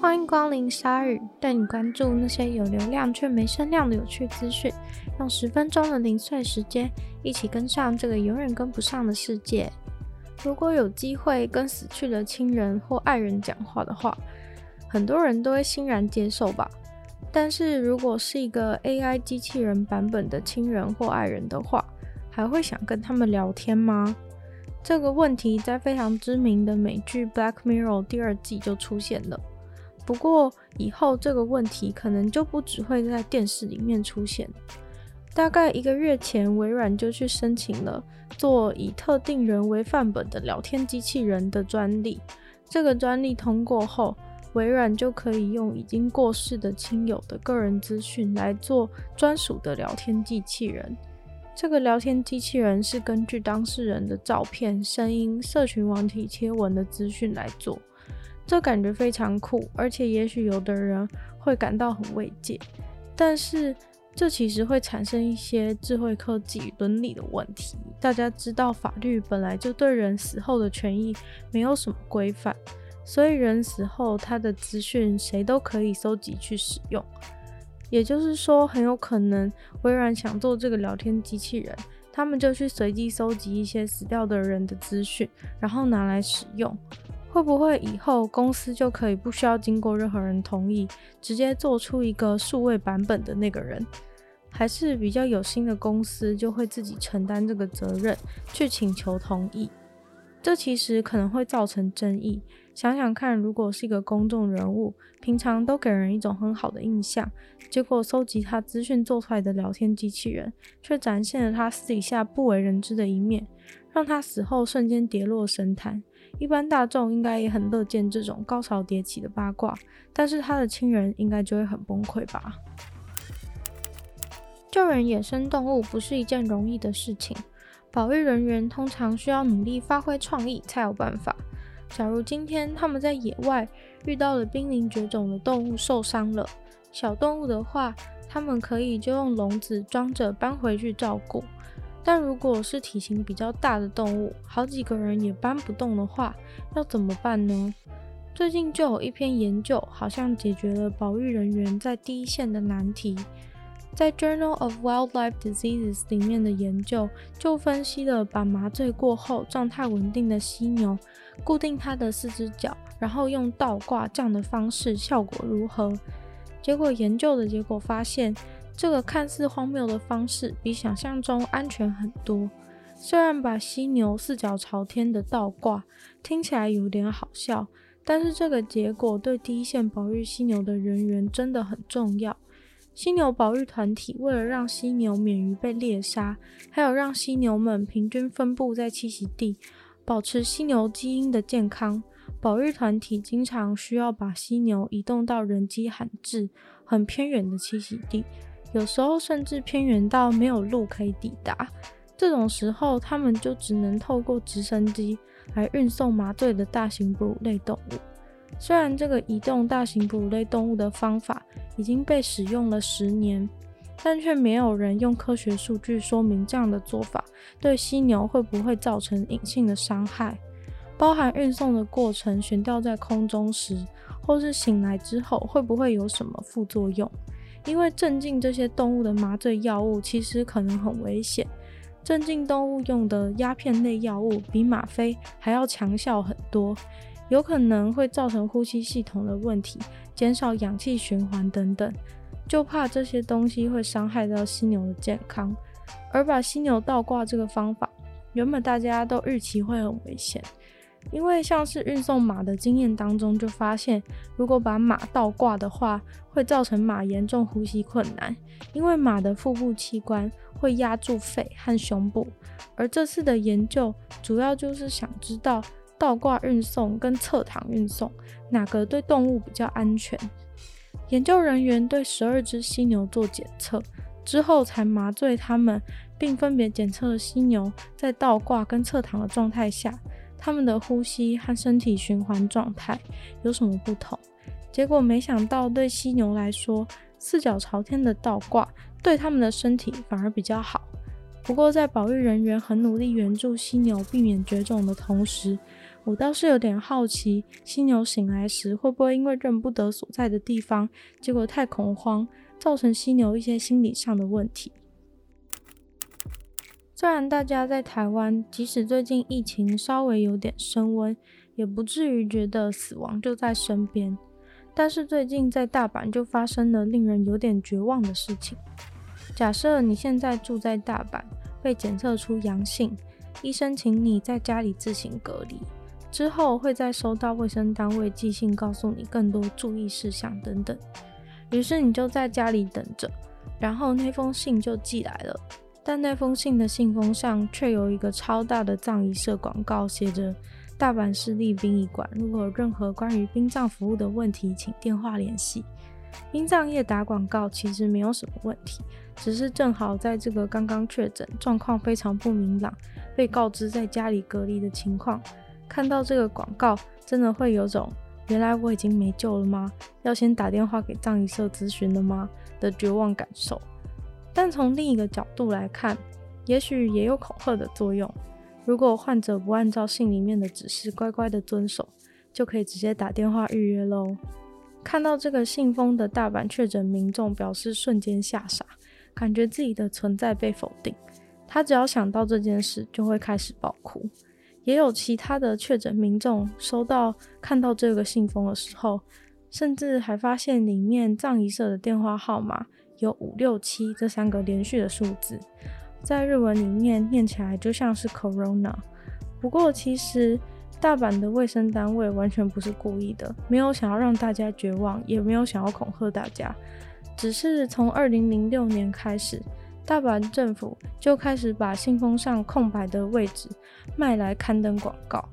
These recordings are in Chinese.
欢迎光临鲨语，带你关注那些有流量却没声量的有趣资讯。用十分钟的零碎时间，一起跟上这个永远跟不上的世界。如果有机会跟死去的亲人或爱人讲话的话，很多人都会欣然接受吧。但是如果是一个 AI 机器人版本的亲人或爱人的话，还会想跟他们聊天吗？这个问题在非常知名的美剧《Black Mirror》第二季就出现了。不过以后这个问题可能就不只会在电视里面出现。大概一个月前，微软就去申请了做以特定人为范本的聊天机器人的专利。这个专利通过后，微软就可以用已经过世的亲友的个人资讯来做专属的聊天机器人。这个聊天机器人是根据当事人的照片、声音、社群网体贴文的资讯来做。这感觉非常酷，而且也许有的人会感到很慰藉，但是这其实会产生一些智慧科技伦理的问题。大家知道，法律本来就对人死后的权益没有什么规范，所以人死后他的资讯谁都可以搜集去使用。也就是说，很有可能微软想做这个聊天机器人，他们就去随机搜集一些死掉的人的资讯，然后拿来使用。会不会以后公司就可以不需要经过任何人同意，直接做出一个数位版本的那个人？还是比较有心的公司就会自己承担这个责任，去请求同意？这其实可能会造成争议。想想看，如果是一个公众人物，平常都给人一种很好的印象，结果搜集他资讯做出来的聊天机器人，却展现了他私底下不为人知的一面，让他死后瞬间跌落神坛。一般大众应该也很乐见这种高潮迭起的八卦，但是他的亲人应该就会很崩溃吧。救援野生动物不是一件容易的事情，保育人员通常需要努力发挥创意才有办法。假如今天他们在野外遇到了濒临绝种的动物受伤了，小动物的话，他们可以就用笼子装着搬回去照顾。但如果是体型比较大的动物，好几个人也搬不动的话，要怎么办呢？最近就有一篇研究，好像解决了保育人员在第一线的难题。在《Journal of Wildlife Diseases》里面的研究，就分析了把麻醉过后状态稳定的犀牛，固定它的四只脚，然后用倒挂这样的方式，效果如何？结果研究的结果发现，这个看似荒谬的方式比想象中安全很多。虽然把犀牛四脚朝天的倒挂听起来有点好笑，但是这个结果对第一线保育犀牛的人员真的很重要。犀牛保育团体为了让犀牛免于被猎杀，还有让犀牛们平均分布在栖息地，保持犀牛基因的健康，保育团体经常需要把犀牛移动到人迹罕至、很偏远的栖息地。有时候甚至偏远到没有路可以抵达，这种时候他们就只能透过直升机来运送麻醉的大型哺乳类动物。虽然这个移动大型哺乳类动物的方法已经被使用了十年，但却没有人用科学数据说明这样的做法对犀牛会不会造成隐性的伤害，包含运送的过程悬吊在空中时，或是醒来之后会不会有什么副作用。因为镇静这些动物的麻醉药物其实可能很危险，镇静动物用的鸦片类药物比吗啡还要强效很多，有可能会造成呼吸系统的问题，减少氧气循环等等，就怕这些东西会伤害到犀牛的健康。而把犀牛倒挂这个方法，原本大家都预期会很危险。因为像是运送马的经验当中，就发现如果把马倒挂的话，会造成马严重呼吸困难，因为马的腹部器官会压住肺和胸部。而这次的研究主要就是想知道倒挂运送跟侧躺运送哪个对动物比较安全。研究人员对十二只犀牛做检测之后，才麻醉它们，并分别检测了犀牛在倒挂跟侧躺的状态下。他们的呼吸和身体循环状态有什么不同？结果没想到，对犀牛来说，四脚朝天的倒挂对他们的身体反而比较好。不过在保育人员很努力援助犀牛避免绝种的同时，我倒是有点好奇，犀牛醒来时会不会因为认不得所在的地方，结果太恐慌，造成犀牛一些心理上的问题。虽然大家在台湾，即使最近疫情稍微有点升温，也不至于觉得死亡就在身边，但是最近在大阪就发生了令人有点绝望的事情。假设你现在住在大阪，被检测出阳性，医生请你在家里自行隔离。之后会再收到卫生单位寄信，告诉你更多注意事项等等。于是你就在家里等着，然后那封信就寄来了。但那封信的信封上却有一个超大的葬仪社广告，写着“大阪市立殡仪馆，如果有任何关于殡葬服务的问题，请电话联系”。殡葬业打广告其实没有什么问题，只是正好在这个刚刚确诊、状况非常不明朗、被告知在家里隔离的情况。看到这个广告，真的会有种原来我已经没救了吗？要先打电话给葬仪社咨询了吗的绝望感受。但从另一个角度来看，也许也有恐吓的作用。如果患者不按照信里面的指示乖乖的遵守，就可以直接打电话预约喽。看到这个信封的大阪确诊民众表示瞬间吓傻，感觉自己的存在被否定。他只要想到这件事，就会开始爆哭。也有其他的确诊民众收到看到这个信封的时候，甚至还发现里面葬仪社的电话号码有五六七这三个连续的数字，在日文里面念起来就像是 Corona。不过其实大阪的卫生单位完全不是故意的，没有想要让大家绝望，也没有想要恐吓大家，只是从二零零六年开始。大阪政府就开始把信封上空白的位置卖来刊登广告。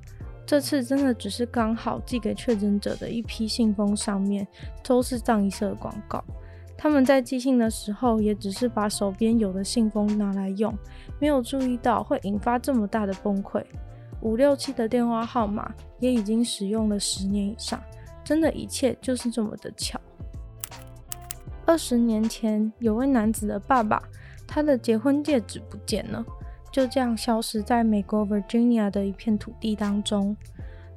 这次真的只是刚好寄给确诊者的一批信封上面都是葬仪社的广告。他们在寄信的时候也只是把手边有的信封拿来用，没有注意到会引发这么大的崩溃。五六七的电话号码也已经使用了十年以上，真的一切就是这么的巧。二十年前，有位男子的爸爸。他的结婚戒指不见了，就这样消失在美国 Virginia 的一片土地当中。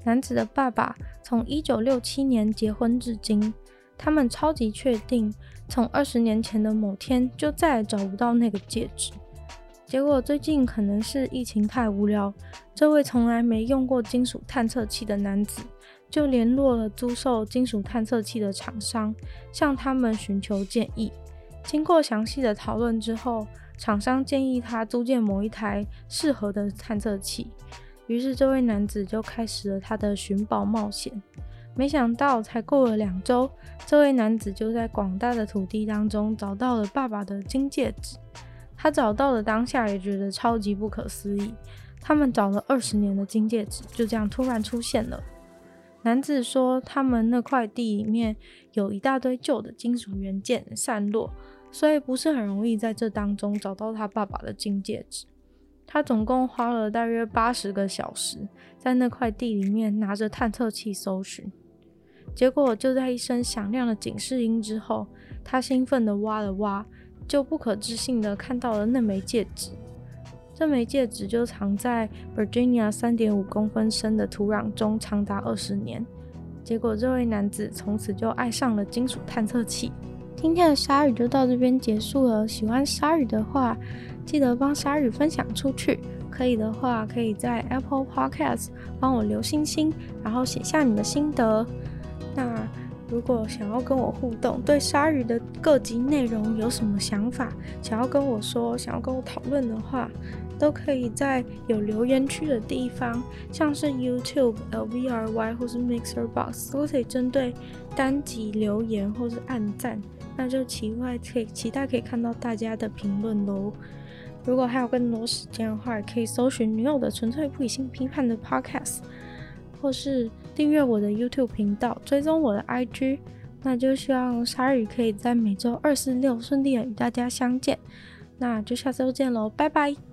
男子的爸爸从一九六七年结婚至今，他们超级确定，从二十年前的某天就再也找不到那个戒指。结果最近可能是疫情太无聊，这位从来没用过金属探测器的男子就联络了租售金属探测器的厂商，向他们寻求建议。经过详细的讨论之后，厂商建议他租借某一台适合的探测器。于是，这位男子就开始了他的寻宝冒险。没想到，才过了两周，这位男子就在广大的土地当中找到了爸爸的金戒指。他找到了当下也觉得超级不可思议。他们找了二十年的金戒指，就这样突然出现了。男子说，他们那块地里面有一大堆旧的金属元件散落，所以不是很容易在这当中找到他爸爸的金戒指。他总共花了大约八十个小时，在那块地里面拿着探测器搜寻，结果就在一声响亮的警示音之后，他兴奋地挖了挖，就不可置信地看到了那枚戒指。这枚戒指就藏在 Virginia 三点五公分深的土壤中长达二十年。结果，这位男子从此就爱上了金属探测器。今天的鲨鱼就到这边结束了。喜欢鲨鱼的话，记得帮鲨鱼分享出去。可以的话，可以在 Apple Podcast 帮我留星星，然后写下你的心得。那如果想要跟我互动，对鲨鱼的各集内容有什么想法，想要跟我说，想要跟我讨论的话，都可以在有留言区的地方，像是 YouTube、LVRY 或是 Mixer Box，都可以针对单集留言或是按赞。那就期待可以期待可以看到大家的评论喽。如果还有更多时间的话，可以搜寻女友的纯粹不理性批判的 Podcast，或是订阅我的 YouTube 频道，追踪我的 IG。那就希望鲨鱼可以在每周二、四、六顺利的与大家相见。那就下周见喽，拜拜。